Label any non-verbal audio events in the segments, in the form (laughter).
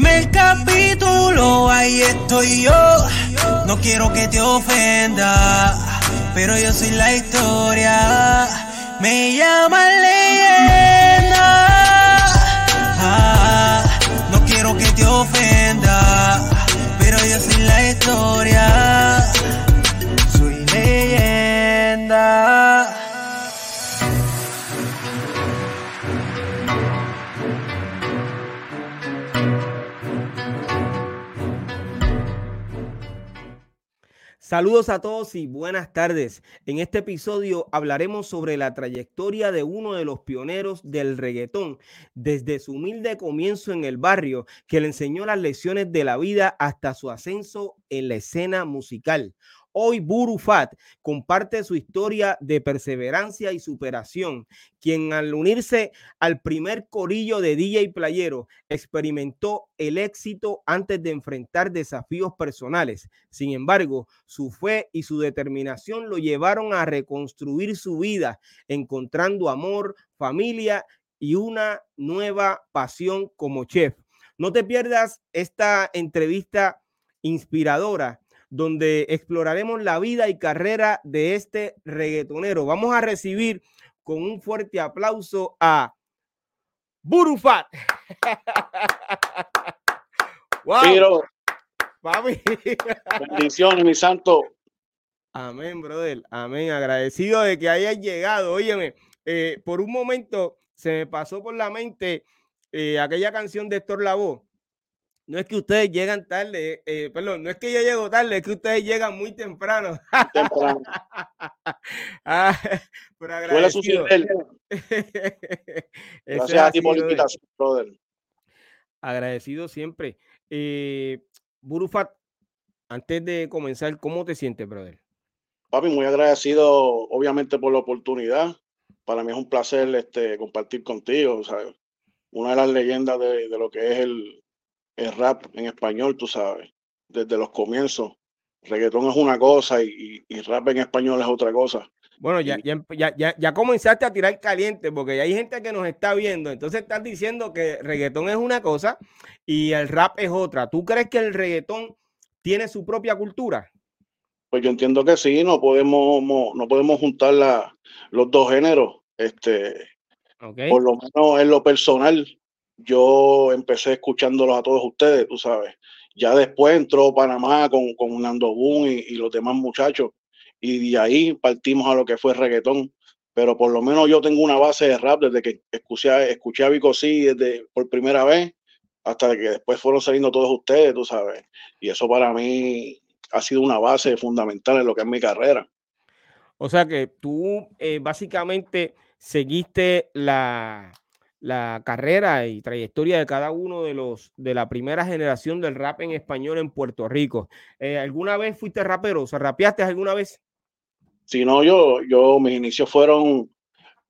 primer capítulo, ahí estoy yo. No quiero que te ofenda, pero yo soy la historia. Me llaman leyenda. Ah, no quiero que te ofenda, pero yo soy la historia. Saludos a todos y buenas tardes. En este episodio hablaremos sobre la trayectoria de uno de los pioneros del reggaetón, desde su humilde comienzo en el barrio, que le enseñó las lecciones de la vida hasta su ascenso en la escena musical. Hoy Burufat comparte su historia de perseverancia y superación, quien al unirse al primer corillo de DJ Playero experimentó el éxito antes de enfrentar desafíos personales. Sin embargo, su fe y su determinación lo llevaron a reconstruir su vida, encontrando amor, familia y una nueva pasión como chef. No te pierdas esta entrevista inspiradora donde exploraremos la vida y carrera de este reggaetonero. Vamos a recibir con un fuerte aplauso a Burufat. (laughs) wow. Bendiciones, mi santo. Amén, brother. Amén. Agradecido de que hayas llegado. Óyeme, eh, por un momento se me pasó por la mente eh, aquella canción de Héctor Lavoe no es que ustedes llegan tarde, eh, perdón, no es que yo llego tarde, es que ustedes llegan muy temprano. temprano. (laughs) ah, pero agradecido. (laughs) Gracias a ti por la invitación, brother. Agradecido siempre. Eh, Burufat, antes de comenzar, ¿cómo te sientes, brother? Papi, muy agradecido, obviamente, por la oportunidad. Para mí es un placer este, compartir contigo. ¿sabes? Una de las leyendas de, de lo que es el, el rap en español, tú sabes, desde los comienzos. Reggaetón es una cosa y, rap en español es otra cosa. Bueno, ya, ya, ya, ya, comenzaste a tirar caliente porque ya hay gente que nos está viendo. Entonces estás diciendo que reggaetón es una cosa y el rap es otra. ¿Tú crees que el reggaetón tiene su propia cultura? Pues yo entiendo que sí, no podemos, no podemos juntar la, los dos géneros. Este, Por lo menos en lo personal, yo empecé escuchándolos a todos ustedes, tú sabes. Ya después entró Panamá con, con Nando Boom y, los demás muchachos, y de ahí partimos a lo que fue reggaetón. Pero por lo menos yo tengo una base de rap desde que escuché, escuché a Vico sí desde por primera vez hasta que después fueron saliendo todos ustedes, tú sabes. Y eso para mí ha sido una base fundamental en lo que es mi carrera. O sea que tú eh, básicamente seguiste la, la carrera y trayectoria de cada uno de los de la primera generación del rap en español en Puerto Rico. Eh, ¿Alguna vez fuiste rapero? ¿Se rapeaste alguna vez? Si no, yo, yo, mis inicios fueron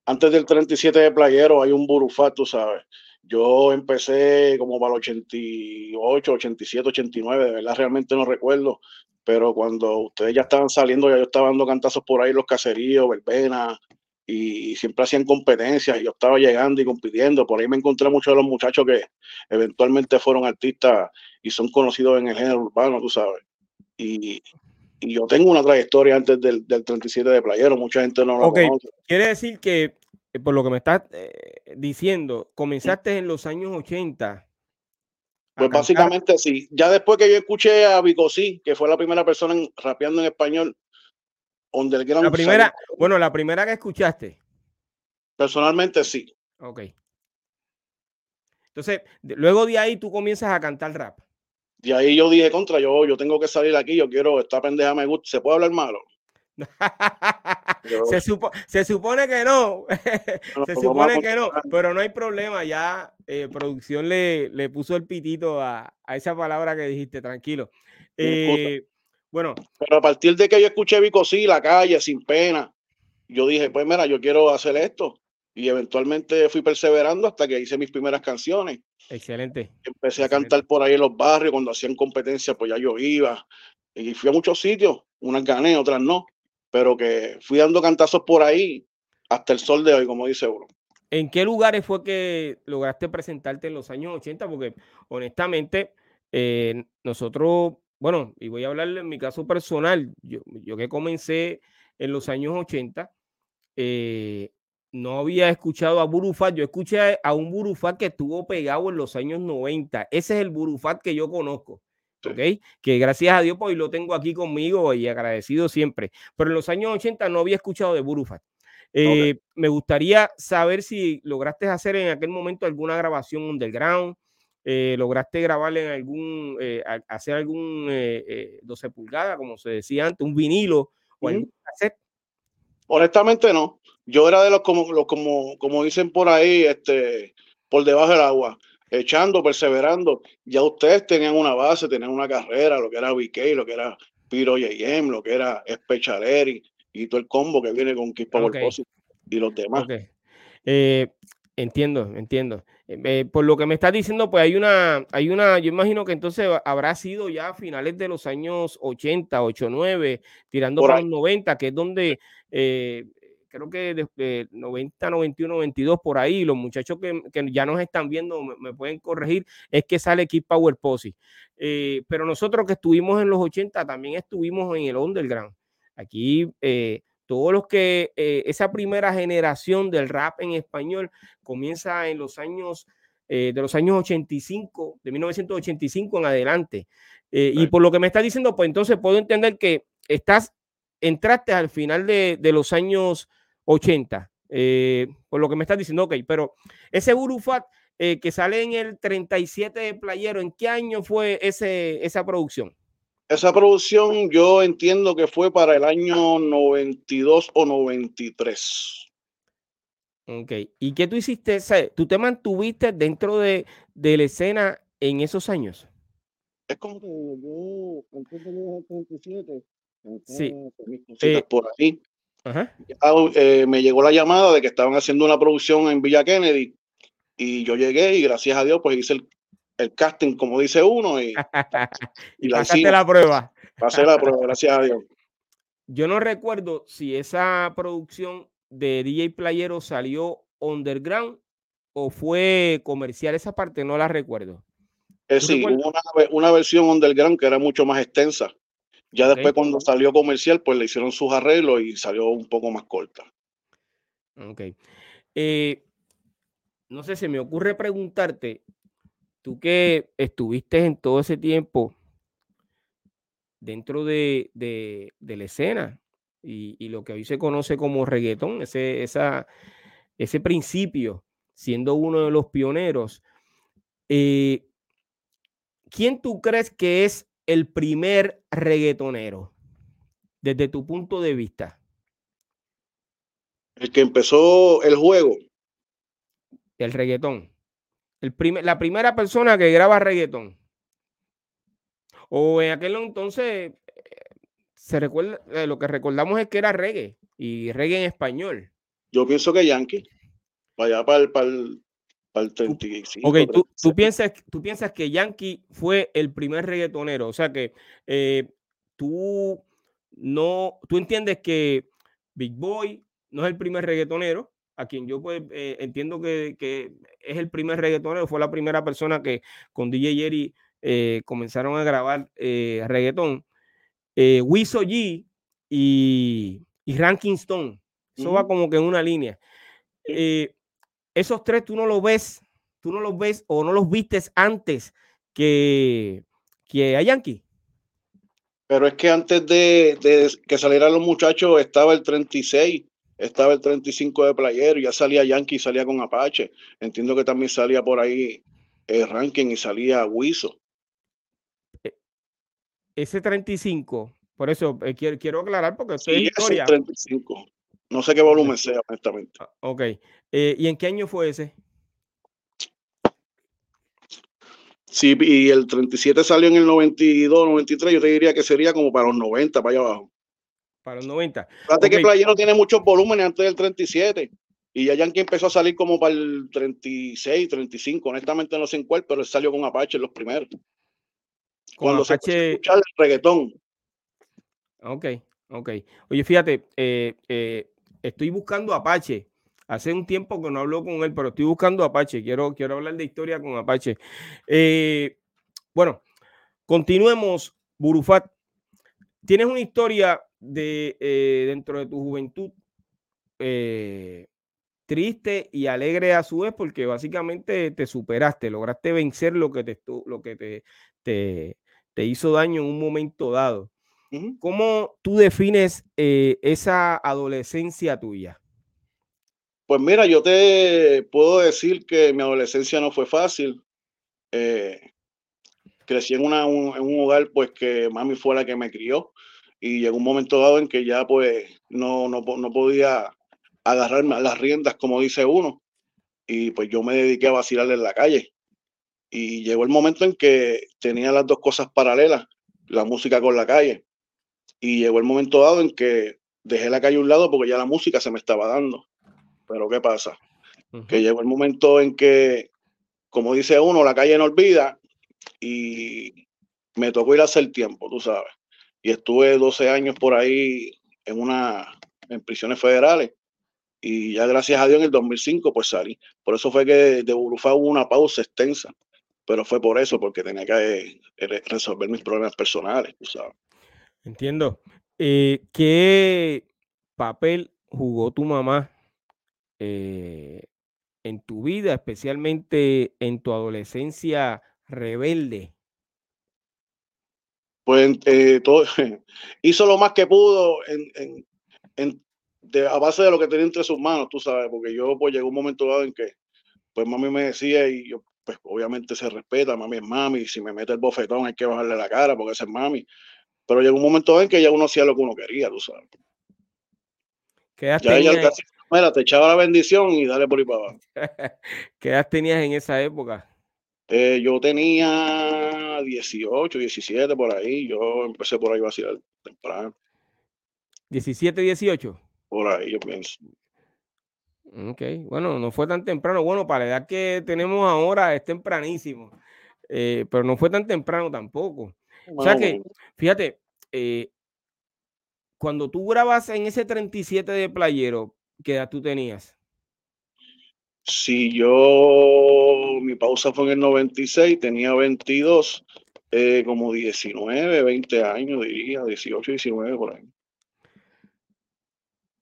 antes del 37 de Playero, hay un burufat, tú sabes. Yo empecé como para el 88, 87, 89, de verdad realmente no recuerdo, pero cuando ustedes ya estaban saliendo, ya yo estaba dando cantazos por ahí, los caseríos, verbena, y siempre hacían competencias y yo estaba llegando y compitiendo. Por ahí me encontré muchos de los muchachos que eventualmente fueron artistas y son conocidos en el género urbano, tú sabes. Y, y yo tengo una trayectoria antes del, del, 37 de Playero, mucha gente no lo conoce. Quiere decir que, eh, por lo que me estás eh, diciendo, comenzaste en los años 80. Pues básicamente sí. Ya después que yo escuché a Vicosí, que fue la primera persona rapeando en español, la primera, bueno, la primera que escuchaste. Personalmente sí. Ok. Entonces, luego de ahí tú comienzas a cantar rap. De ahí yo dije contra, yo, yo tengo que salir aquí, yo quiero, esta pendeja me gusta, ¿se puede hablar malo? (laughs) se, se, supone que no, (laughs) se supone que no, pero no hay problema, ya eh, producción le, le, puso el pitito a, a, esa palabra que dijiste, tranquilo. Eh, bueno. Pero a partir de que yo escuché Vico sí, la calle, sin pena, yo dije, pues mira, yo quiero hacer esto. Y eventualmente fui perseverando hasta que hice mis primeras canciones. Excelente. Empecé a cantar por ahí en los barrios, cuando hacían competencia, pues ya yo iba. Y fui a muchos sitios, unas gané, otras no. Pero que fui dando cantazos por ahí hasta el sol de hoy, como dice uno. ¿En qué lugares fue que lograste presentarte en los años 80? Porque honestamente, eh, nosotros, bueno, y voy a hablarle en mi caso personal, yo, yo que comencé en los años 80, eh, no había escuchado a Burufat, yo escuché a un Burufat que estuvo pegado en los años 90. Ese es el Burufat que yo conozco. ¿ok? Que gracias a Dios, pues lo tengo aquí conmigo y agradecido siempre. Pero en los años 80 no había escuchado de Burufat. Eh, me gustaría saber si lograste hacer en aquel momento alguna grabación underground, eh, lograste grabar en algún, eh, hacer algún 12 pulgadas, como se decía antes, un vinilo o algún cassette. Honestamente no. Yo era de los como, los, como, como dicen por ahí, este, por debajo del agua echando, perseverando. Ya ustedes tenían una base, tenían una carrera, lo que era BK, lo que era Piro JM, lo que era Spechaleri y todo el combo que viene con Keep Power y los demás. Eh, entiendo, entiendo. Eh, eh, por lo que me estás diciendo, pues hay una, hay una, yo imagino que entonces habrá sido ya a finales de los años 80, 89, tirando para los 90, que es donde creo que desde 90, 91, 92 por ahí, los muchachos que, ya nos están viendo me, pueden corregir, es que sale Keep Power Posse. Eh, pero nosotros que estuvimos en los 80 también estuvimos en el underground. Aquí eh, todos los que, eh, esa primera generación del rap en español comienza en los años, de los años 85, de 1985 en adelante. Y por lo que me está diciendo, pues entonces puedo entender que estás entraste al final de, de, los años 80, eh, por lo que me estás diciendo, ok, pero ese Burufat eh, que sale en el 37 de Playero, ¿en qué año fue ese, esa producción? Esa producción yo entiendo que fue para el año 92 o 93. Ok, ¿y qué tú hiciste? ¿Tú te mantuviste dentro de, de la escena en esos años? Es como que yo, en 37, sí. Eh, por ahí. Eh, me llegó la llamada de que estaban haciendo una producción en Villa Kennedy y yo llegué y gracias a Dios pues hice el, casting como dice uno y, (laughs) y, la prueba. Pasé la prueba, gracias a Dios. Yo no recuerdo si esa producción de DJ Playero salió underground o fue comercial. Esa parte no la recuerdo. Eh, sí, hubo una, una, versión underground que era mucho más extensa. Ya después cuando salió comercial, pues le hicieron sus arreglos y salió un poco más corta. Ok. Eh, no sé, se me ocurre preguntarte, tú que estuviste en todo ese tiempo dentro de, la escena y, lo que hoy se conoce como reggaetón, ese, esa, ese principio, siendo uno de los pioneros, eh, ¿quién tú crees que es el primer reggaetonero, desde tu punto de vista? El que empezó el juego. El reggaetón. El la primera persona que graba reggaetón. O en aquel entonces, se recuerda, eh, lo que recordamos es que era reggae y reggae en español. Yo pienso que Yankee, vaya para el, para el, al 35. Ok, tú, tú, piensas, tú piensas que Yankee fue el primer reggaetonero, o sea que eh, tú no, tú entiendes que Big Boy no es el primer reggaetonero, a quien yo pues eh, entiendo que, que, es el primer reggaetonero, fue la primera persona que con DJ Jerry eh, comenzaron a grabar reggaetón. Eh, Wiso G y, y Ranking Stone, eso va como que en una línea esos tres tú no los ves, tú no los ves o no los vistes antes que, que a Yankee. Pero es que antes de, que salieran los muchachos estaba el 36, estaba el 35 de Playero, ya salía Yankee, salía con Apache. Entiendo que también salía por ahí el ranking y salía Wiso. E, ese 35, por eso eh, quiero, aclarar porque estoy sí, historia. 35. No sé qué volumen sea, honestamente. Ah, ok. Eh, ¿Y en qué año fue ese? Sí, y el 37 salió en el 92, 93, yo te diría que sería como para los 90, para allá abajo. Para los 90. Fíjate que Playero tiene muchos volúmenes antes del 37. Y ya Yankee empezó a salir como para el 36, 35. Honestamente no sé en cuál, pero él salió con Apache en los primeros. Cuando se escucha el reggaetón. Ok, ok. Oye, fíjate, eh, eh, estoy buscando Apache Hace un tiempo que no hablo con él, pero estoy buscando Apache. Quiero, quiero hablar de historia con Apache. Eh, bueno, continuemos, Burufat. Tienes una historia de eh, dentro de tu juventud eh, triste y alegre a su vez, porque básicamente te superaste, lograste vencer lo que te, lo que te, te, hizo daño en un momento dado. ¿Cómo tú defines esa adolescencia tuya? Pues mira, yo te puedo decir que mi adolescencia no fue fácil. Eh, crecí en, una, un, en un hogar pues que mami fue la que me crió y llegó un momento dado en que ya pues no, no, no podía agarrarme las riendas como dice uno y pues yo me dediqué a vacilar en la calle. Y llegó el momento en que tenía las dos cosas paralelas, la música con la calle. Y llegó el momento dado en que dejé la calle a un lado porque ya la música se me estaba dando. Pero ¿qué pasa? Que llegó el momento en que, como dice uno, la calle no olvida y me tocó ir a hacer tiempo, tú sabes. Y estuve 12 años por ahí en una en prisiones federales y ya gracias a Dios en el 2005 pues salí. Por eso fue que de Burufá hubo una pausa extensa, pero fue por eso, porque tenía que eh, resolver mis problemas personales, tú sabes. Entiendo. Eh, ¿Qué papel jugó tu mamá eh, en tu vida, especialmente en tu adolescencia rebelde? Pues eh, todo, (laughs) hizo lo más que pudo en, en, de, a base de lo que tenía entre sus manos, tú sabes, porque yo pues llegó un momento dado en que pues mami me decía y yo pues obviamente se respeta, mami es mami, si me mete el bofetón hay que bajarle la cara porque esa es mami, pero llegó un momento dado en que ya uno hacía lo que uno quería, tú sabes. Ya ella Mira, te echaba la bendición y dale por ahí para abajo. (laughs) ¿Qué edad tenías en esa época? Eh, yo tenía 18, 17 por ahí. Yo empecé por ahí vacilar temprano. 17, 18. Por ahí, yo pienso. Ok, bueno, no fue tan temprano. Bueno, para la edad que tenemos ahora es tempranísimo, eh, pero no fue tan temprano tampoco. o sea que, fíjate, eh, cuando tú grabas en ese 37 de playero, ¿Qué edad tú tenías? Si yo, mi pausa fue en el 96, tenía 22, eh, como 19, 20 años, diría, 18, 19 por ahí.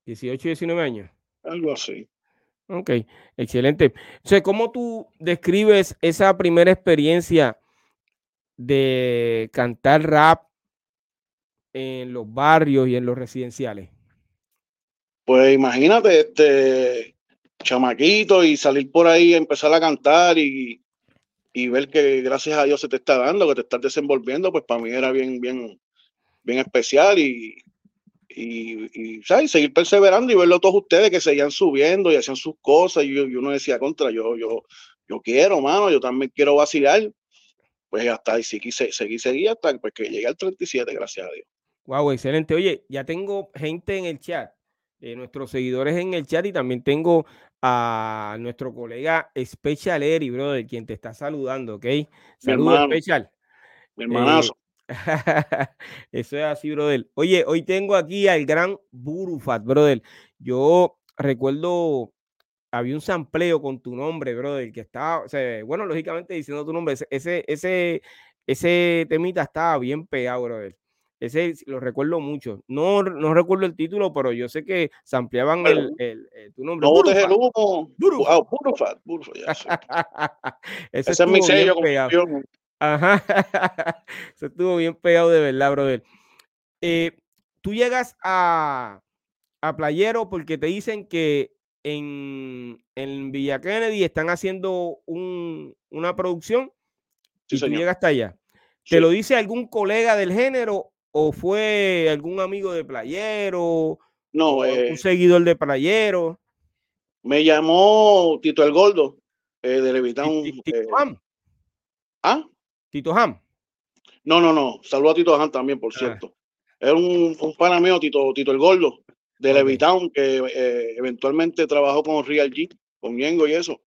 18, 19 años. Algo así. Ok, excelente. O sea, ¿cómo tú describes esa primera experiencia de cantar rap en los barrios y en los residenciales? Pues imagínate, este chamaquito y salir por ahí, empezar a cantar y, ver que gracias a Dios se te está dando, que te estás desenvolviendo, pues para mí era bien, bien, bien especial y, y, ¿sabes? seguir perseverando y verlo todos ustedes que seguían subiendo y hacían sus cosas y, uno decía contra, yo, yo, yo quiero, mano, yo también quiero vacilar. Pues hasta ahí seguí, seguí, seguí hasta pues, que llegué al 37, gracias a Dios. Wow, excelente. Oye, ya tengo gente en el chat eh, nuestros seguidores en el chat y también tengo a nuestro colega Special Eri, brother, quien te está saludando, ¿ok? Saludos, Special. Mi hermanazo. Eh, (laughs) eso es así, brother. Oye, hoy tengo aquí al gran Burufat, brother. Yo recuerdo, había un sampleo con tu nombre, brother, que estaba, o sea, bueno, lógicamente diciendo tu nombre, ese, ese, ese temita estaba bien pegado, brother. Ese lo recuerdo mucho. No, no recuerdo el título, pero yo sé que se ampliaban el, el, eh, tu nombre. No botes el humo. Burufat. (laughs) Ese, es mi sello. Ajá. (laughs) Se estuvo bien pegado de verdad, brother. Eh, tú llegas a, a Playero porque te dicen que en, en Villa Kennedy están haciendo un, una producción y tú llegas hasta allá. ¿Te lo dice algún colega del género o fue algún amigo de Playero? No, un eh seguidor de Playero. Me llamó Tito el Gordo eh, de Levitán. Tito eh, Ham. ¿Ah? Tito Ham. No, no, no. Saludo a Tito Ham también, por ah. cierto. Es un, un pana mío, Tito, Tito el Gordo, de Levitown, que eh, eventualmente trabajó con Real G, con Yengo y eso.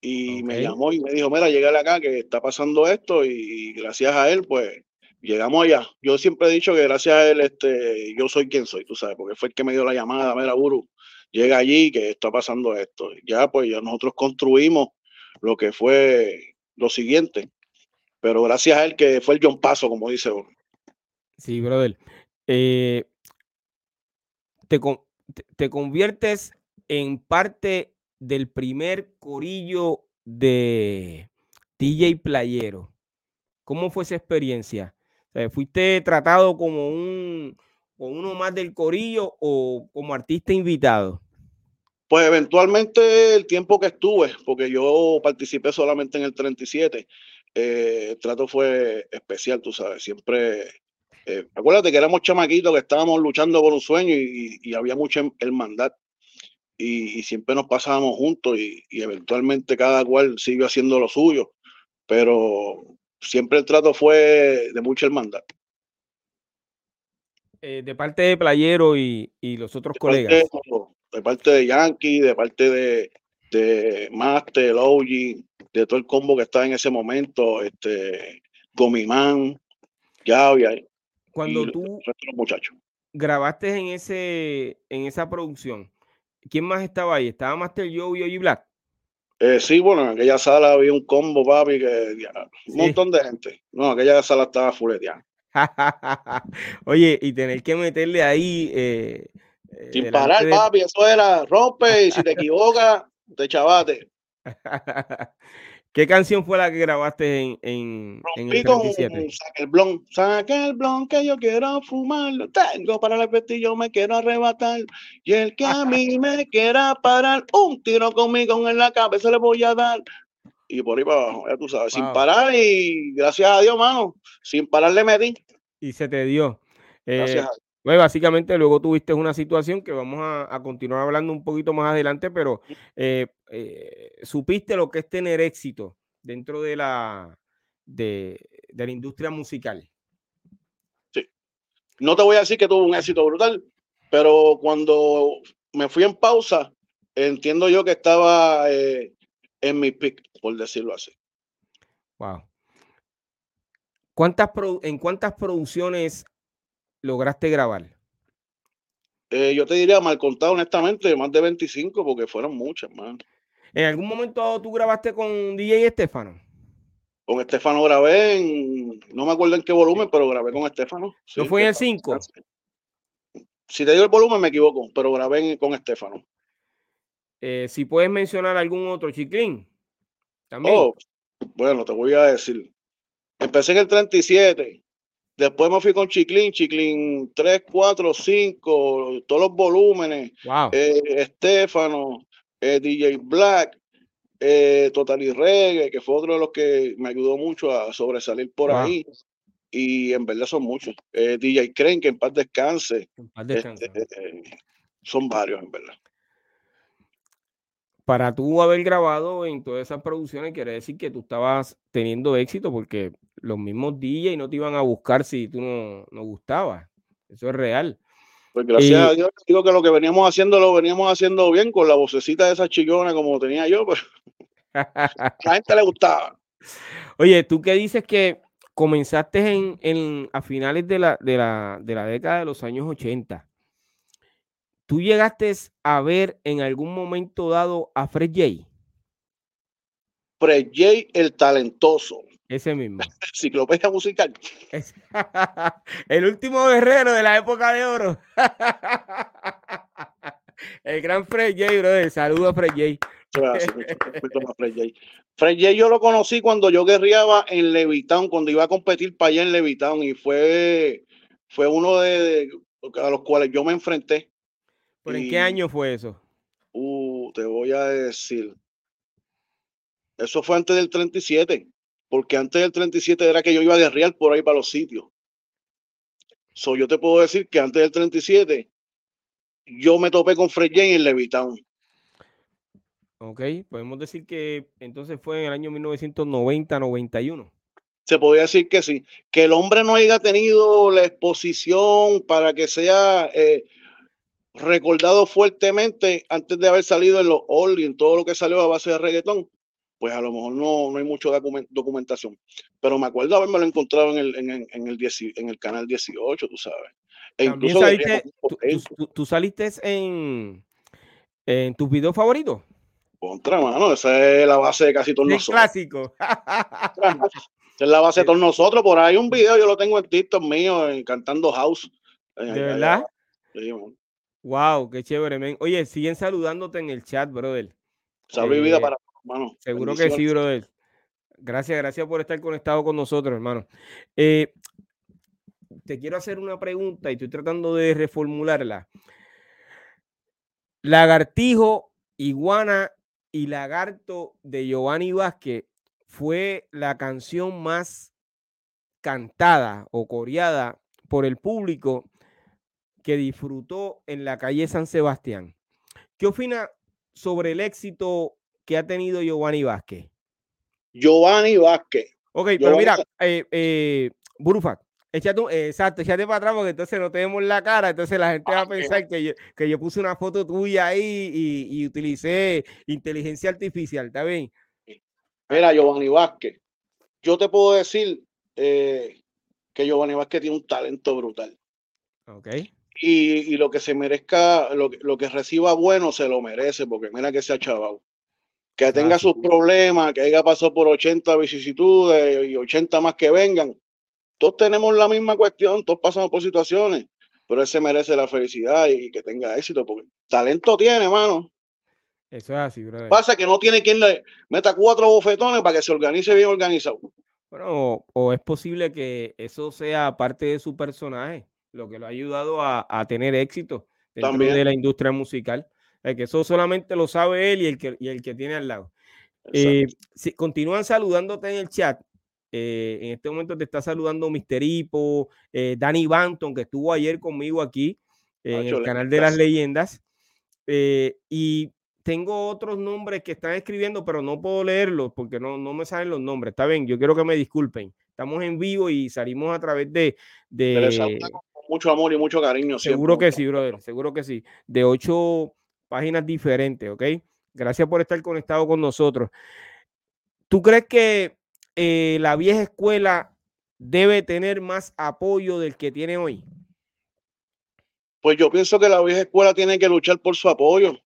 Y me llamó y me dijo, mira, llegale acá que está pasando esto y gracias a él, pues llegamos allá. Yo siempre he dicho que gracias a él, este, yo soy quien soy, tú sabes, porque fue el que me dio la llamada, mira, Uru, llega allí que está pasando esto. Ya pues ya nosotros construimos lo que fue lo siguiente, pero gracias a él que fue el John Paso, como dice uno. Sí, brother. Eh, te, te conviertes en parte del primer corillo de DJ Playero. ¿Cómo fue esa experiencia? ¿Fuiste tratado como un uno más del corillo o como artista invitado? Pues eventualmente el tiempo que estuve, porque yo participé solamente en el 37, eh, el trato fue especial, tú sabes, siempre eh, acuérdate que éramos chamaquitos que estábamos luchando por un sueño y, había mucha hermandad. Y, y, siempre nos pasábamos juntos y, eventualmente cada cual siguió haciendo lo suyo. Pero siempre el trato fue de mucha hermandad. Eh, de parte de Playero y, los otros colegas. de parte de Yankee, de parte de, de Master, Logi, de todo el combo que estaba en ese momento, este, Gomimán, Gaby, cuando tú grabaste en ese en esa producción, ¿quién más estaba ahí? ¿Estaba Master Joe y Black? Eh, sí, bueno, en aquella sala había un combo, papi, que un montón de gente. No, aquella sala estaba fuleteada. (laughs) Oye, y tener que meterle ahí. Eh, eh, Sin parar, papi, eso era rompe y si te (laughs) equivocas, te chavate. (laughs) ¿Qué canción fue la que grabaste en, en, en el 37? Saca el blon, saca el blon que yo quiero fumar, lo tengo para el pestillo, me quiero arrebatar. Y el que a mí me quiera parar, un tiro conmigo en la cabeza le voy a dar. Y por ahí para abajo, ya tú sabes, sin parar y gracias a Dios, mano, sin parar le metí. Y se te dio. Gracias eh, pues básicamente luego tuviste una situación que vamos a, continuar hablando un poquito más adelante, pero eh, eh, supiste lo que es tener éxito dentro de la, de, la industria musical. Sí. No te voy a decir que tuvo un éxito brutal, pero cuando me fui en pausa, entiendo yo que estaba eh, en mi pick, por decirlo así. Wow. ¿Cuántas ¿En cuántas producciones lograste grabar? Eh, yo te diría, mal contado, honestamente, más de 25, porque fueron muchas, man. ¿En algún momento tú grabaste con DJ Estefano? Con Estefano grabé en, no me acuerdo en qué volumen, pero grabé con Estefano. ¿No fue en el 5? Si te digo el volumen, me equivoco, pero grabé con Estefano. Eh, si puedes mencionar algún otro, Chiclín. También. Oh, bueno, te voy a decir. Empecé en el 37, Después me fui con Chiclin, Chiclin 3, 4, 5, todos los volúmenes. Wow. Eh, Estefano, eh, DJ Black, eh, Total y Reggae, que fue otro de los que me ayudó mucho a sobresalir por ahí. Y en verdad son muchos. DJ Crane, que en paz descanse. En paz descanse. Este, son varios, en verdad para tú haber grabado en todas esas producciones, quiere decir que tú estabas teniendo éxito porque los mismos DJ no te iban a buscar si tú no, no gustabas. Eso es real. Pues gracias a Dios, digo que lo que veníamos haciendo lo veníamos haciendo bien con la vocecita de esa chillona como tenía yo, pero (laughs) a la gente le gustaba. Oye, tú qué dices que comenzaste en, en a finales de la, de, la, de la década de los años 80 ¿Tú llegaste a ver en algún momento dado a Fred J? Fred J, el talentoso. Ese mismo. (laughs) Enciclopedia musical. (laughs) el último guerrero de la época de oro. (laughs) el gran Fred J, brother. Saludos a Fred J. Fred J. yo lo conocí cuando yo guerreaba en Levitown, cuando iba a competir para allá en Levitown y fue, fue uno de, a los cuales yo me enfrenté. ¿Por en qué año fue eso? Uh, te voy a decir. Eso fue antes del 37, porque antes del 37 era que yo iba de real por ahí para los sitios. So, yo te puedo decir que antes del 37 yo me topé con Fred Jane en Levitown. Ok, podemos decir que entonces fue en el año 1990-91. Se podría decir que sí. Que el hombre no haya tenido la exposición para que sea eh, recordado fuertemente antes de haber salido en los All y en todo lo que salió a base de reggaetón, pues a lo mejor no, no hay mucha documentación. Pero me acuerdo haberme lo encontrado en el, en, el, en el canal 18, tú sabes. E incluso saliste, tú, saliste en, ¿En tus videos favoritos? Contra, mano, esa es la base de casi todos nosotros. clásico. esa es la base de todos nosotros. Por ahí un video, yo lo tengo en TikTok mío, en cantando house. ¿De verdad? Wow, qué chévere, men. Oye, siguen saludándote en el chat, brother. Salud y vida eh, para hermano. Seguro que sí, brother. Gracias, gracias por estar conectado con nosotros, hermano. Eh, te quiero hacer una pregunta y estoy tratando de reformularla. Lagartijo, iguana y lagarto de Giovanni Vázquez fue la canción más cantada o coreada por el público que disfrutó en la calle San Sebastián. ¿Qué opina sobre el éxito que ha tenido Giovanni Vázquez? Giovanni Vázquez. Ok, pero mira, eh, eh, Échate, exacto, échate para atrás porque entonces no tenemos la cara, entonces la gente va a ah, pensar que yo, que yo puse una foto tuya ahí y, utilicé inteligencia artificial, ¿está bien? Mira, Giovanni Vázquez, yo te puedo decir eh, que Giovanni Vázquez tiene un talento brutal. Ok. Y, lo que se merezca, lo, lo, que reciba bueno, se lo merece, porque mira que se ha chavado. Que tenga sus problemas, que haya pasado por 80 vicisitudes y 80 más que vengan, todos tenemos la misma cuestión, todos pasamos por situaciones, pero él se merece la felicidad y que tenga éxito, porque talento tiene, mano. Eso es así, brother. Pasa que no tiene quien le meta cuatro bofetones para que se organice bien organizado. Bueno, o, es posible que eso sea parte de su personaje, lo que lo ha ayudado a, tener éxito dentro de la industria musical. que eso solamente lo sabe él y el que, el que tiene al lado. Eh, si, continúan saludándote en el chat. Eh, en este momento te está saludando Mister Hipo, eh, Danny Banton, que estuvo ayer conmigo aquí en el canal de las leyendas. Eh, y tengo otros nombres que están escribiendo, pero no puedo leerlos porque no, no me salen los nombres. Está bien, yo quiero que me disculpen. Estamos en vivo y salimos a través de. de mucho amor y mucho cariño. Seguro que sí, brother. Seguro que sí. De ocho páginas diferentes, ¿ok? Gracias por estar conectado con nosotros. ¿Tú crees que eh, la vieja escuela debe tener más apoyo del que tiene hoy? Pues yo pienso que la vieja escuela tiene que luchar por su apoyo.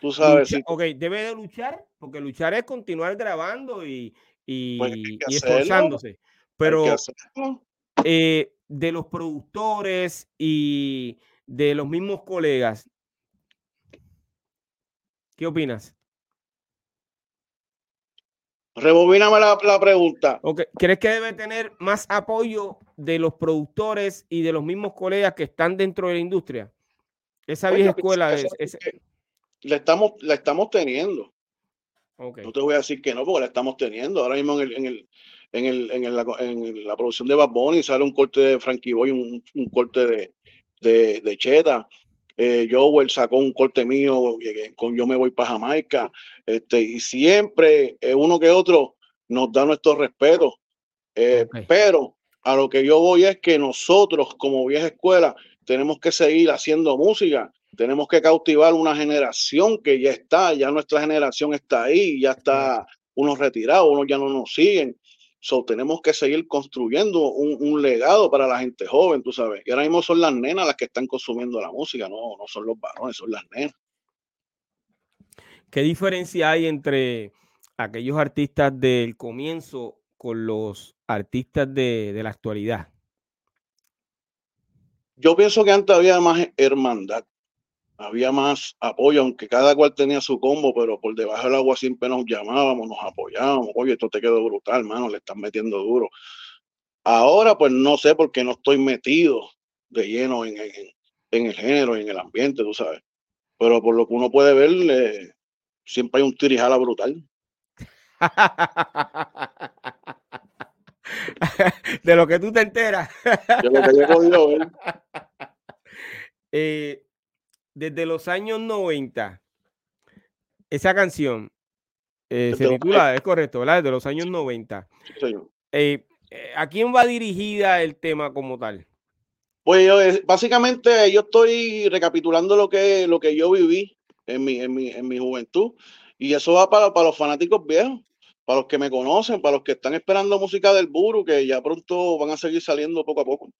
Tú sabes. Ok, debe de luchar, porque luchar es continuar grabando y, y, pues esforzándose. Pero eh, de los productores y de los mismos colegas, ¿qué opinas? Rebobíname la, la pregunta. ¿Crees que debe tener más apoyo de los productores y de los mismos colegas que están dentro de la industria? Esa vieja escuela es, La, estamos, la estamos teniendo. No te voy a decir que no, porque la estamos teniendo. Ahora mismo en, el, en, el, en, el, en, la, en la producción de Bad Bunny sale un corte de Frankie Boy, un, un corte de, de, de Cheta. Eh, Joel sacó un corte mío con Yo me voy para Jamaica, este, y siempre eh, uno que otro nos da nuestro respeto. Eh, pero a lo que yo voy es que nosotros como vieja escuela tenemos que seguir haciendo música, tenemos que cautivar una generación que ya está, ya nuestra generación está ahí, ya está unos retirados, unos ya no nos siguen. So, tenemos que seguir construyendo un, legado para la gente joven, tú sabes. Y ahora mismo son las nenas las que están consumiendo la música, no, no son los varones, son las nenas. ¿Qué diferencia hay entre aquellos artistas del comienzo con los artistas de, de la actualidad? Yo pienso que antes había más hermandad había más apoyo, aunque cada cual tenía su combo, pero por debajo del agua siempre nos llamábamos, nos apoyábamos. Oye, esto te quedó brutal, mano, le están metiendo duro. Ahora, pues no sé por qué no estoy metido de lleno en, el género en el ambiente, tú sabes. Pero por lo que uno puede ver, siempre hay un tirijala brutal. de lo que tú te enteras. de lo que yo he podido ver. (laughs) Eh, desde los años 90, esa canción eh, se titula, es correcto, ¿verdad? Desde los años 90. Eh, eh, ¿A quién va dirigida el tema como tal? Pues básicamente yo estoy recapitulando lo que, lo que yo viví en mi, en mi, en mi juventud y eso va para, para los fanáticos viejos, para los que me conocen, para los que están esperando música del Buru, que ya pronto van a seguir saliendo poco a poco.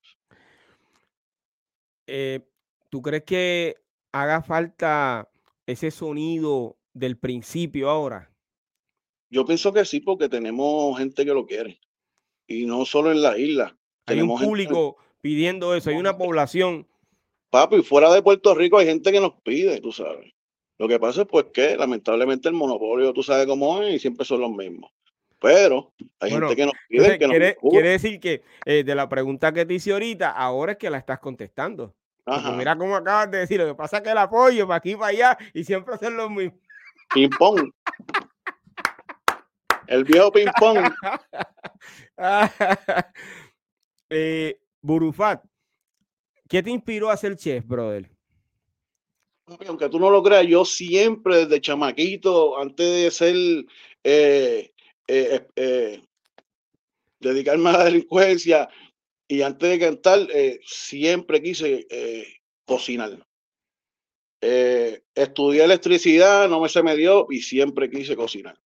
¿Tú crees que haga falta ese sonido del principio ahora? Yo pienso que sí, porque tenemos gente que lo quiere. Y no solo en la isla. Hay un público pidiendo eso, hay una población. Papi, fuera de Puerto Rico hay gente que nos pide, tú sabes. Lo que pasa es pues que lamentablemente el monopolio, tú sabes cómo es, y siempre son los mismos. Pero hay gente que nos pide. que quiere, quiere, decir que eh, de la pregunta que te hice ahorita, ahora es que la estás contestando. Mira cómo acabas de decir, lo que pasa es que el apoyo para aquí y para allá y siempre son los mismos. Ping pong. el viejo ping pong. (laughs) eh, Burufat, ¿qué te inspiró a ser chef, brother? Aunque tú no lo creas, yo siempre desde chamaquito, antes de ser eh, eh, eh, dedicarme a la delincuencia y antes de cantar, siempre quise cocinar. estudié electricidad, no me se me dio y siempre quise cocinar.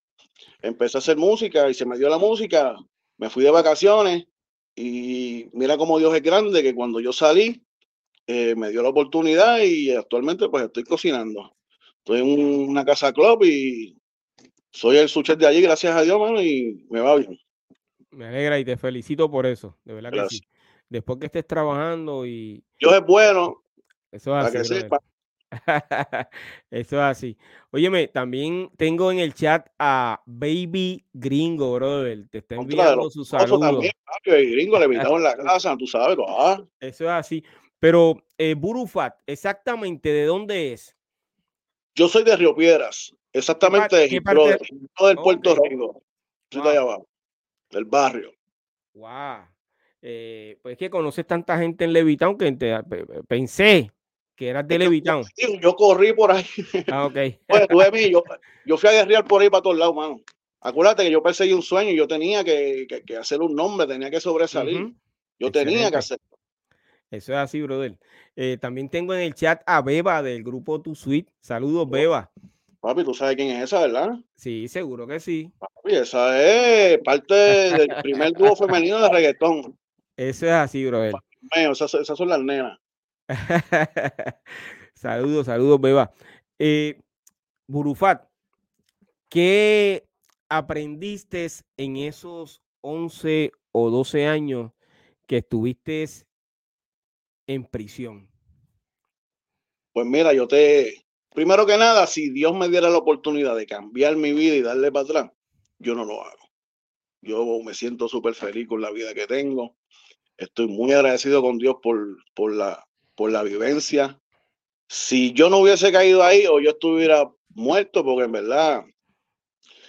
Empecé a hacer música y se me dio la música, me fui de vacaciones y mira cómo Dios es grande, que cuando yo salí, eh, me dio la oportunidad y actualmente pues estoy cocinando. Estoy en una casa club y soy el sucher de allí, gracias a Dios, mano, y me va bien. Me alegra y te felicito por eso, de verdad que sí. Después que estés trabajando y... Dios es bueno. Eso es así. (laughs) Eso es así. Óyeme, también tengo en el chat a Baby Gringo, brother. Te está enviando sus saludos. También, Gringo, le invitamos en la (laughs) casa, tú sabes. Ah. Eso es así. Pero eh, Burufat, exactamente de dónde es? Yo soy de Río Piedras, exactamente de del Puerto Rico. Wow. allá abajo, del barrio. Wow. Eh, pues es que conoces tanta gente en Levitown que pensé que eras de Levitown. (laughs) Yo corrí por ahí. Ah, ok. (laughs) yo, yo, fui a guerrear por ahí para todos lados, mano. Acuérdate que yo perseguí un sueño y yo tenía que, que, hacer un nombre, tenía que sobresalir. Yo tenía que hacerlo. Eso es así, brother. Eh, también tengo en el chat a Beba del grupo Tu Suite. Saludos, Beba. Papi, tú sabes quién es esa, ¿verdad? Sí, seguro que sí. Papi, esa es parte del primer dúo femenino de reggaetón. Eso es así, brother. esas, son las nenas. (laughs) saludos, saludos, Beba. Eh, Burufat, ¿qué aprendiste en esos 11 o 12 años que estuviste en prisión? Pues mira, yo te, primero que nada, si Dios me diera la oportunidad de cambiar mi vida y darle para atrás, yo no lo hago. Yo me siento súper feliz con la vida que tengo. Estoy muy agradecido con Dios por, por, la, por la vivencia. Si yo no hubiese caído ahí o yo estuviera muerto, porque en verdad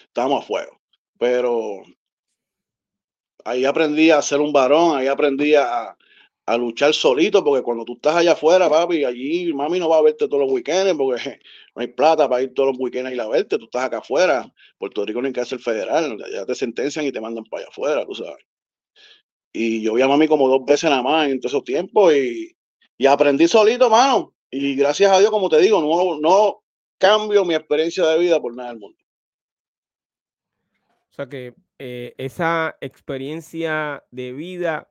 estamos a fuego. Pero ahí aprendí a ser un varón, ahí aprendí a, a luchar solito, porque cuando tú estás allá afuera, papi, allí mami no va a verte todos los weekends, porque (laughs) no hay plata para ir todos los weekends a ir a verte, tú estás acá afuera, Puerto Rico no hay cárcel federal, ya te sentencian y te mandan para allá afuera, tú sabes. Y yo vi a mami como dos veces nada más en todos esos tiempos y, y aprendí solito, mano. Y gracias a Dios, como te digo, no, no cambio mi experiencia de vida por nada del mundo. O sea que eh, esa experiencia de vida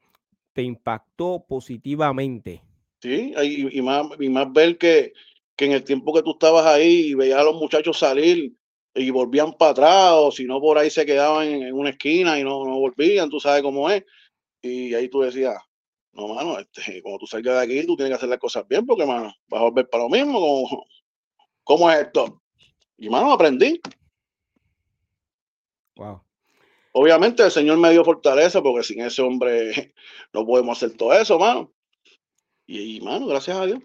te impactó positivamente. Sí, y, y, más, y más ver que, que en el tiempo que tú estabas ahí y veías a los muchachos salir y volvían para atrás, o si no por ahí se quedaban en, una esquina y no, no, volvían, tú sabes cómo es. Y ahí tú decías, no, mano, este, como tú salgas de aquí, tú tienes que hacer las cosas bien, porque, mano, vas a volver para lo mismo. ¿Cómo, cómo es esto? Y, mano, aprendí. Wow. Obviamente el Señor me dio fortaleza porque sin ese hombre (laughs) no podemos hacer todo eso, mano. Y, mano, gracias a Dios.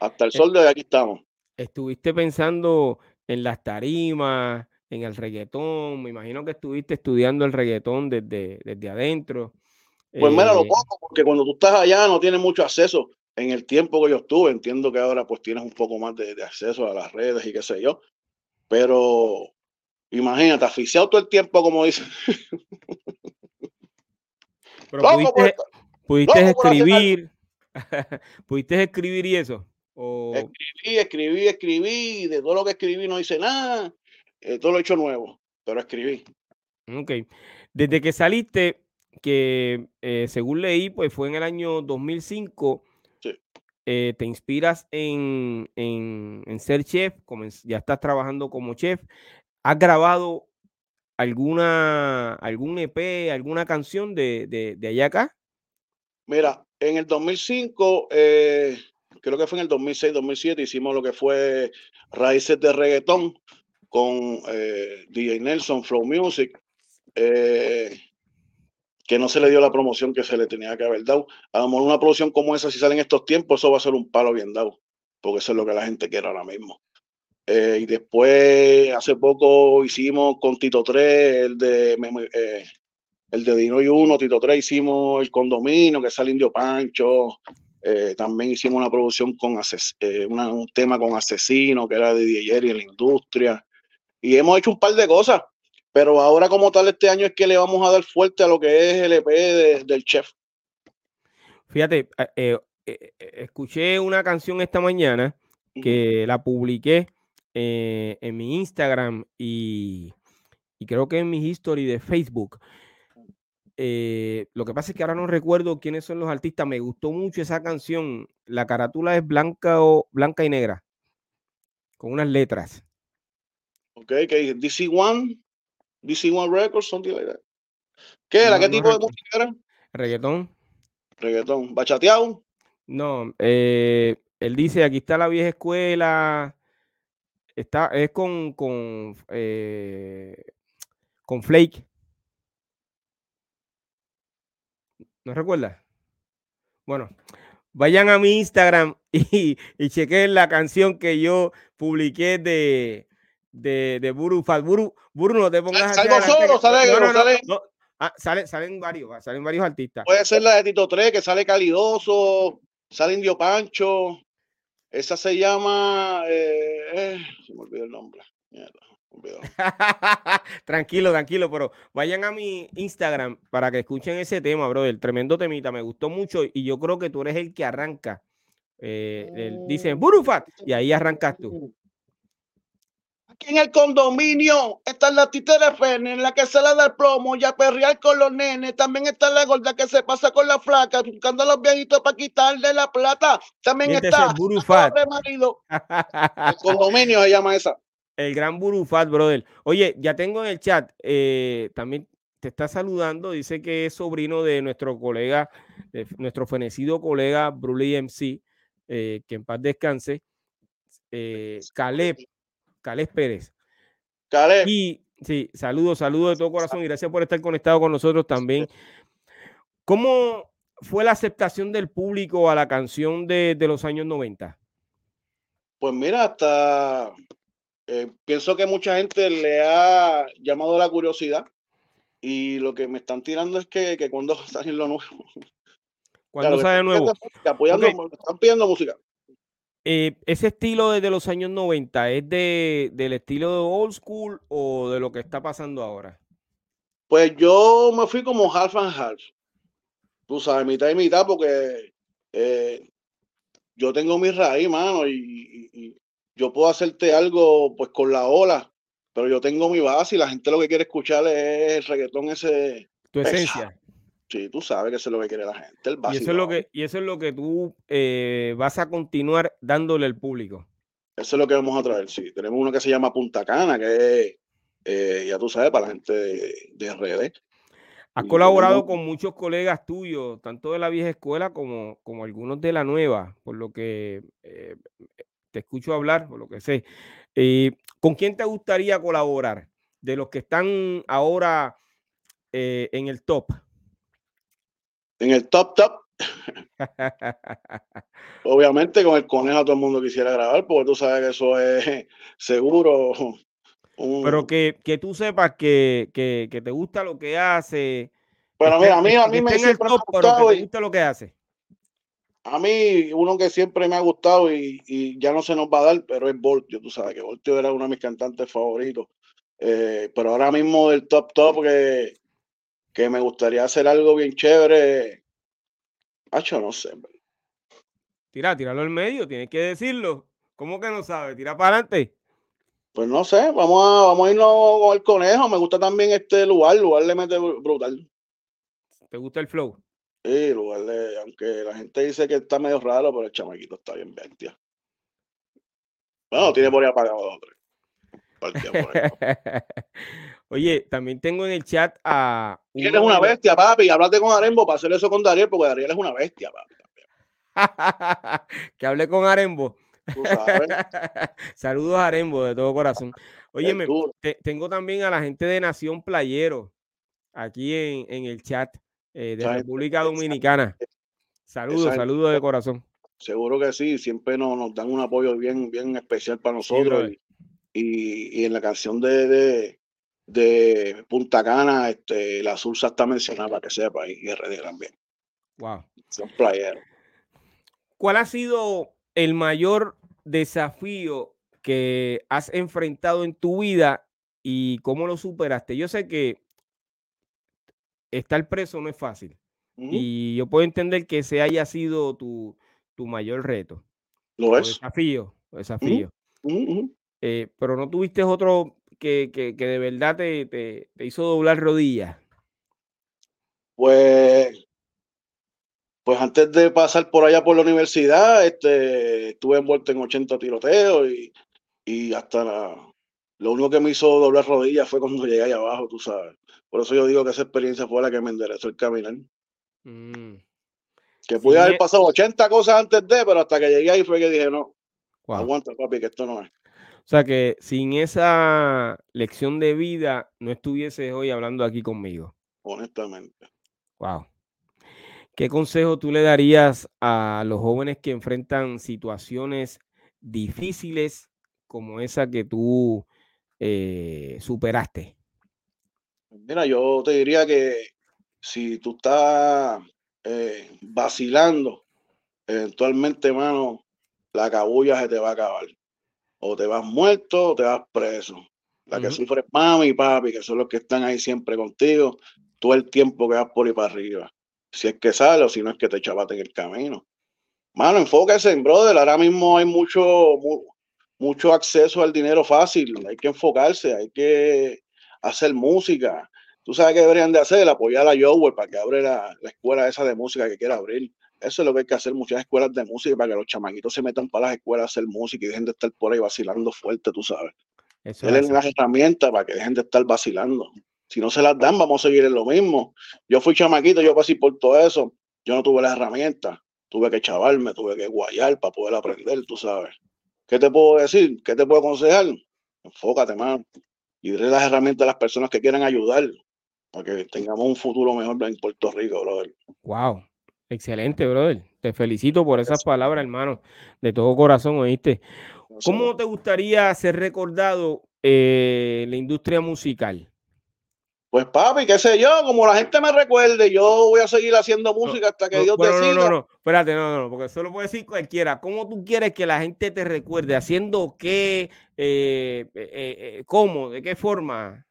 Hasta el eh, sol de hoy aquí estamos. Estuviste pensando en las tarimas, en el reggaetón. Me imagino que estuviste estudiando el reggaetón desde, desde adentro. Pues mira, lo eh, poco, porque cuando tú estás allá no tienes mucho acceso. En el tiempo que yo estuve, entiendo que ahora pues tienes un poco más de, de acceso a las redes y qué sé yo. Pero Imagínate, asfixiado todo el tiempo, como dice. (laughs) Pero pudiste, escribir, (laughs) pudiste escribir y eso. Escribí, escribí, escribí, de todo lo que escribí no hice nada, eh, todo lo he hecho nuevo, pero escribí. Ok. Desde que saliste, que eh, según leí, pues fue en el año 2005, eh, te inspiras en, en, ser chef, ya estás trabajando como chef, ¿has grabado alguna, algún EP, alguna canción de, de, de allá acá? Mira, en el 2005, eh, creo que fue en el 2006, 2007, hicimos lo que fue Raíces de Reggaetón con eh, DJ Nelson, Flow Music, eh, que no se le dio la promoción que se le tenía que haber dado. A lo mejor una producción como esa, si sale en estos tiempos, eso va a ser un palo bien dado, porque eso es lo que la gente quiere ahora mismo. y después, hace poco hicimos con Tito 3, el de el de Dino y Uno, Tito 3, hicimos el condominio, que sale Indio Pancho. Eh, también hicimos una producción con eh, un tema con Asesino, que era de DJ en la industria. Y hemos hecho un par de cosas. Pero ahora, como tal, este año es que le vamos a dar fuerte a lo que es el EP del chef. Fíjate, eh, escuché una canción esta mañana que la publiqué en mi Instagram y, y creo que en mi history de Facebook. Eh, lo que pasa es que ahora no recuerdo quiénes son los artistas. Me gustó mucho esa canción. La carátula es blanca o blanca y negra, con unas letras. Ok, que DC One, DC One Records, something like that. ¿Qué era? ¿Qué tipo de música era? Reggaetón. Reggaetón. ¿Bachateado? No, eh, él dice, aquí está la vieja escuela. Está, es con, con, eh, con Flake. ¿No recuerdas? Bueno, vayan a mi Instagram (laughs) y, y chequen la canción que yo publiqué de, de, de Buru Fat. Buru, Buru, no te pongas ¿Salgo solo? ¿Sale, no, no, sale? No, ah, sale, salen varios, salen varios artistas. Puede ser la de Tito 3, que sale Calidoso, sale Indio Pancho. Esa se llama. Eh, eh, se me olvidó el nombre. Mierda. (laughs) tranquilo, tranquilo, pero vayan a mi Instagram para que escuchen ese tema, bro. El tremendo temita, me gustó mucho y yo creo que tú eres el que arranca. Eh, dice Burufat y ahí arrancas tú. Aquí en el condominio está la titera Fene, en la que se le da el plomo y a perrear con los nenes. También está la gorda que se pasa con la flaca, buscando a los viejitos para quitarle la plata. También está el marido. (laughs) el condominio se llama esa. El gran Burufat, brother. Oye, ya tengo en el chat, eh, también te está saludando, dice que es sobrino de nuestro colega, de nuestro fenecido colega Bruley MC, eh, que en paz descanse, eh, Caleb, Caleb Pérez. Caleb. Y sí, saludos, saludos de todo corazón y gracias por estar conectado con nosotros también. ¿Cómo fue la aceptación del público a la canción de, de los años 90? Pues mira, hasta eh, pienso que mucha gente le ha llamado la curiosidad y lo que me están tirando es que, que cuando sale lo nuevo. Cuando sale nuevo. apoyando, están pidiendo música. Eh, ¿Ese estilo desde los años 90 es de, del estilo de old school o de lo que está pasando ahora? Pues yo me fui como half and half. Tú sabes, mitad y mitad, porque eh, yo tengo mi raíz, mano, y, yo puedo hacerte algo pues con la ola, pero yo tengo mi base y la gente lo que quiere escuchar es el reggaetón ese. Tu esencia. Sí, tú sabes que eso es lo que quiere la gente. El y, eso es lo que, y eso es lo que tú eh, vas a continuar dándole al público. Eso es lo que vamos a traer, sí. Tenemos uno que se llama Punta Cana, que eh, ya tú sabes, para la gente de, redes. Has colaborado con muchos colegas tuyos, tanto de la vieja escuela como, como algunos de la nueva, por lo que eh, te escucho hablar o lo que sé. ¿Con quién te gustaría colaborar de los que están ahora eh, en el top? En el top, top. (laughs) Obviamente con el conejo todo el mundo quisiera grabar, porque tú sabes que eso es (laughs) seguro. Pero que, tú sepas que, te gusta lo que hace. Pero mira, a mí, a mí me, siempre top, pero que te gusta lo que hace. A mí, uno que siempre me ha gustado y, ya no se nos va a dar, pero es Voltio, tú sabes que Voltio era uno de mis cantantes favoritos. Eh, pero ahora mismo del top top que, que me gustaría hacer algo bien chévere. Hacho, no sé. Tira, tíralo al medio, tienes que decirlo. ¿Cómo que no sabe? Tira para adelante. Pues no sé, vamos a, vamos a irnos con el conejo. Me gusta también este lugar, lugar le mete brutal. ¿Te gusta el flow? Sí, lugar de, aunque la gente dice que está medio raro, pero el chamaquito está bien bestia. Bueno, tiene por ahí apagado otro. (laughs) Oye, también tengo en el chat a. Él es una bestia, papi. Háblate con Arembo para hacer eso con Dariel, porque Dariel es una bestia, papi. (laughs) que hable con Arembo. (laughs) Saludos a Arembo de todo corazón. Oye, tengo también a la gente de Nación Playero aquí en, el chat eh, de República Dominicana. Saludos, saludos de corazón. Seguro que sí, siempre nos, nos, dan un apoyo bien, bien especial para nosotros. y, en la canción de, de, Punta Cana, este, la Sursa está mencionada para que sepa y RD también. Wow. Son playeros. ¿Cuál ha sido el mayor desafío que has enfrentado en tu vida y cómo lo superaste? Yo sé que estar preso no es fácil. Y yo puedo entender que ese haya sido tu, mayor reto. Lo es. Desafío, desafío. Eh, pero no tuviste otro que, de verdad te, te, hizo doblar rodillas. Pues pues antes de pasar por allá por la universidad, este, estuve envuelto en 80 tiroteos y, y hasta lo único que me hizo doblar rodillas fue cuando (laughs) llegué allá abajo, tú sabes. Por eso yo digo que esa experiencia fue la que me enderezó el caminar. Mm. Que pude haber pasado 80 cosas antes de, pero hasta que llegué ahí fue que dije, no, aguanta papi, que esto no es. O sea que sin esa lección de vida no estuviese hoy hablando aquí conmigo. Honestamente. Wow. ¿Qué consejo tú le darías a los jóvenes que enfrentan situaciones difíciles como esa que tú eh, superaste? Mira, yo te diría que si tú estás eh, vacilando, eventualmente, mano, la cabulla se te va a acabar. O te vas muerto o te vas preso. La que sufre mami y papi, que son los que están ahí siempre contigo, todo el tiempo que vas por ahí para arriba si es que sale o si no es que te chavate en el camino. Mano, enfóquese en brother. Ahora mismo hay mucho, mucho acceso al dinero fácil. Hay que enfocarse, hay que hacer música. Tú sabes qué deberían de hacer, apoyar a Joel para que abra la, escuela esa de música que quiera abrir. Eso es lo que hay que hacer, muchas escuelas de música para que los chamaquitos se metan para las escuelas a hacer música y dejen de estar por ahí vacilando fuerte, tú sabes. Eso es una herramienta para que dejen de estar vacilando. Si no se las dan, vamos a seguir en lo mismo. Yo fui chamaquito, yo pasé por todo eso. Yo no tuve las herramientas. Tuve que chavarme, tuve que guayar para poder aprender, tú sabes. ¿Qué te puedo decir? ¿Qué te puedo aconsejar? Enfócate, más Y dale las herramientas a las personas que quieran ayudar para que tengamos un futuro mejor en Puerto Rico, brother. Wow. Excelente, brother. Te felicito por esas palabras, hermano. De todo corazón, oíste. ¿Cómo te gustaría ser recordado en la industria musical? Pues papi, qué sé yo, como la gente me recuerde, yo voy a seguir haciendo música hasta que Dios decida. No, no, no, espérate, no, no, porque eso lo puede decir cualquiera. ¿Cómo tú quieres que la gente te recuerde? ¿Haciendo qué? Eh, eh, eh, ¿Cómo? ¿De qué forma?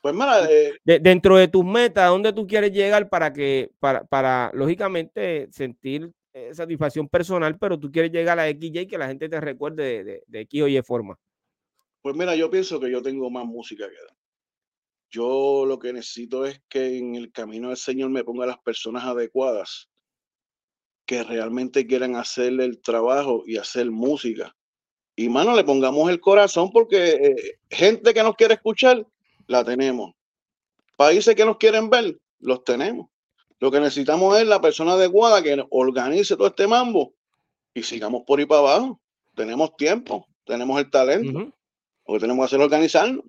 Pues mira, dentro de tus metas, ¿dónde tú quieres llegar para que, para, para lógicamente sentir satisfacción personal, pero tú quieres llegar a XY y que la gente te recuerde de, de, de X o Y forma? Pues mira, yo pienso que yo tengo más música que dar. Yo lo que necesito es que en el camino del Señor me ponga las personas adecuadas que realmente quieran hacerle el trabajo y hacer música. Y mano, le pongamos el corazón porque eh, gente que nos quiere escuchar, la tenemos. Países que nos quieren ver, los tenemos. Lo que necesitamos es la persona adecuada que organice todo este mambo y sigamos por ahí para abajo. Tenemos tiempo, tenemos el talento. Lo que tenemos que hacer es organizarnos.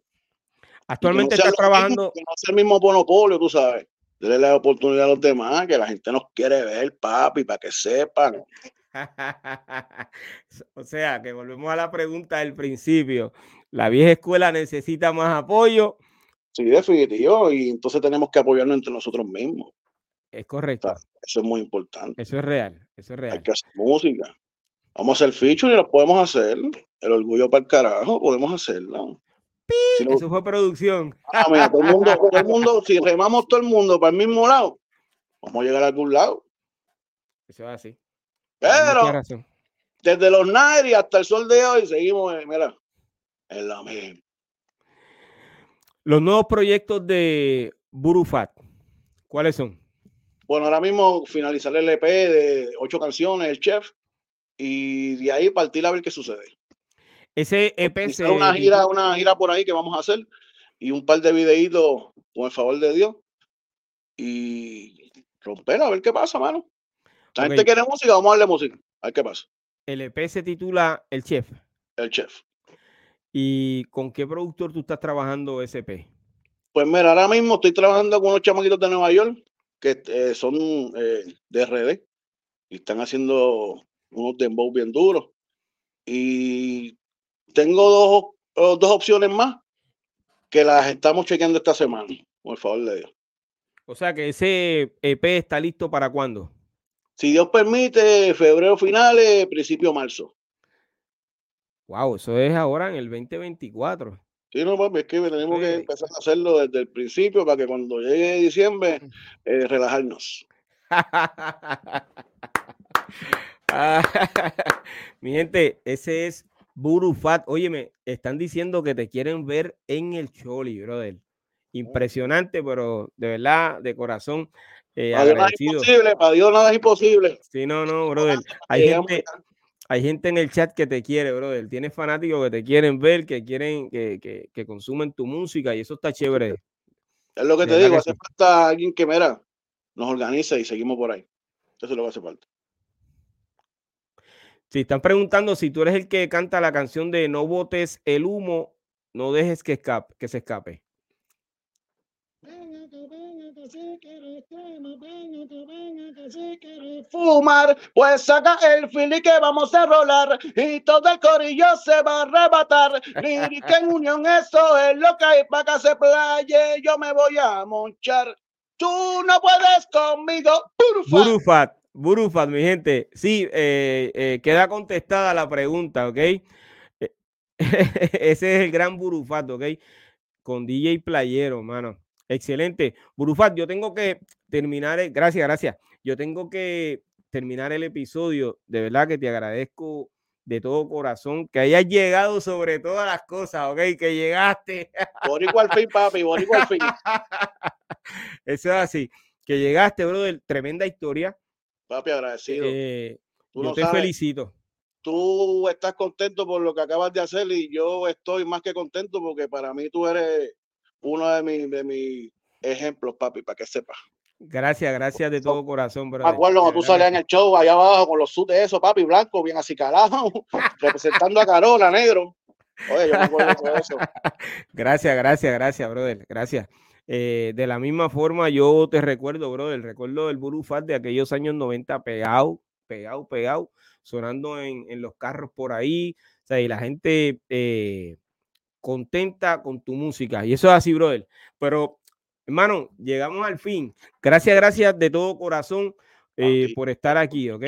Actualmente estás trabajando. que no sea el mismo monopolio, tú sabes. Dele la oportunidad a los demás, que la gente nos quiere ver, papi, para que sepan. (laughs) o sea, que volvemos a la pregunta del principio. ¿La vieja escuela necesita más apoyo? Sí, definitivo. Y entonces tenemos que apoyarnos entre nosotros mismos. Es correcto. eso es muy importante. Eso es real. Eso es real. Hay que hacer música. Vamos a hacer feature y lo podemos hacer. El orgullo para el carajo, podemos hacerlo. Eso fue producción. Ah, todo, el mundo, todo el mundo, si remamos todo el mundo para el mismo lado, vamos a llegar a algún lado. Eso es así. Pero desde los Nairi hasta el sol de hoy seguimos, eh, mira, en la misma. Los nuevos proyectos de Burufat, ¿cuáles son? Bueno, ahora mismo finalizar el EP de ocho canciones, el chef, y de ahí partir a ver qué sucede. Ese EP se... una gira, una gira por ahí que vamos a hacer y un par de videitos con el favor de Dios y romper a ver qué pasa, mano. La gente quiere música, vamos a darle música, a ver qué pasa. El EP se titula El Chef. El Chef. ¿Y con qué productor tú estás trabajando EP? Pues mira, ahora mismo estoy trabajando con unos chamaquitos de Nueva York que eh, son eh, de RD y están haciendo unos dembow bien duros. Y tengo dos, dos opciones más que las estamos chequeando esta semana, por favor de Dios. O sea que ese EP está listo para cuándo? Si Dios permite, febrero finales, principio marzo. Wow, eso es ahora en el 2024. Sí, no, papi, es que tenemos que empezar a hacerlo desde el principio para que cuando llegue diciembre, eh, relajarnos. (laughs) Mi gente, ese es Burufat. Óyeme, están diciendo que te quieren ver en el Choli, brother. Impresionante, pero de verdad, de corazón. Eh, para Dios nada es imposible, para Dios nada es imposible. Sí, no, no, brother. Hay gente, hay gente en el chat que te quiere, brother. Tienes fanáticos que te quieren ver, que quieren que, que, consumen tu música y eso está chévere. Es lo que te digo, hace falta alguien que mira, nos organice y seguimos por ahí. Eso es lo que hace falta. Si están preguntando si tú eres el que canta la canción de No botes el humo, no dejes que, escape, que se escape fumar, pues saca el fili que vamos a rolar y todo el corillo se va a arrebatar. que en unión, eso es lo que hay para que se playe. Yo me voy a monchar. Tú no puedes conmigo. Burufat. Burufat, mi gente. Sí, eh, eh, queda contestada la pregunta, ¿ok? (laughs) Ese es el gran Burufat, ¿ok? Con DJ Playero, mano. Excelente. Burufat, yo tengo que terminar, gracias, gracias. Yo tengo que terminar el episodio. De verdad que te agradezco de todo corazón que hayas llegado sobre todas las cosas, ¿ok? Que llegaste. Por igual fin, papi, por igual fin. (laughs) Eso es así. Que llegaste, brother. Tremenda historia. Papi, agradecido. Eh, yo te felicito. Tú estás contento por lo que acabas de hacer y yo estoy más que contento porque para mí tú eres uno de mis, de mis ejemplos, papi, para que sepas. Gracias, gracias de todo corazón, bro. Me acuerdo cuando tú salías en el show allá abajo con los de eso, papi, blanco, bien así calado, (laughs) representando a Carola, negro. Oye, yo me acuerdo de eso. (laughs) Gracias, gracias, gracias, brother. Gracias. Eh, de la misma forma, yo te recuerdo, brother, recuerdo del Burufat de aquellos años 90 pegado, pegado, pegado, sonando en, en los carros por ahí. O sea, y la gente eh, contenta con tu música. Y eso es así, brother. Pero, hermano, llegamos al fin. Gracias, gracias de todo corazón eh, por estar aquí, ¿ok?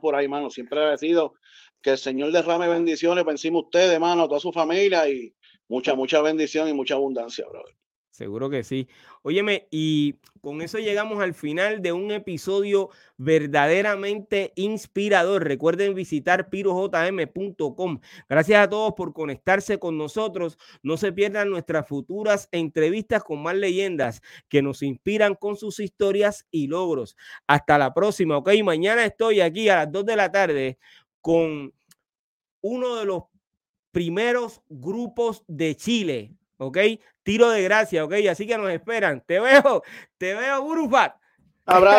Por ahí, hermano, siempre agradecido. Que el Señor derrame bendiciones por encima de ustedes, hermano, a toda su familia y mucha, mucha bendición y mucha abundancia, brother. Seguro que sí. Óyeme, y con eso llegamos al final de un episodio verdaderamente inspirador. Recuerden visitar pirojm.com. Gracias a todos por conectarse con nosotros. No se pierdan nuestras futuras entrevistas con más leyendas que nos inspiran con sus historias y logros. Hasta la próxima, ¿ok? Mañana estoy aquí a las 2 de la tarde con uno de los primeros grupos de Chile. ¿Ok? Tiro de gracia, ¿ok? Así que nos esperan. Te veo, te veo, Burufat. Abrazo.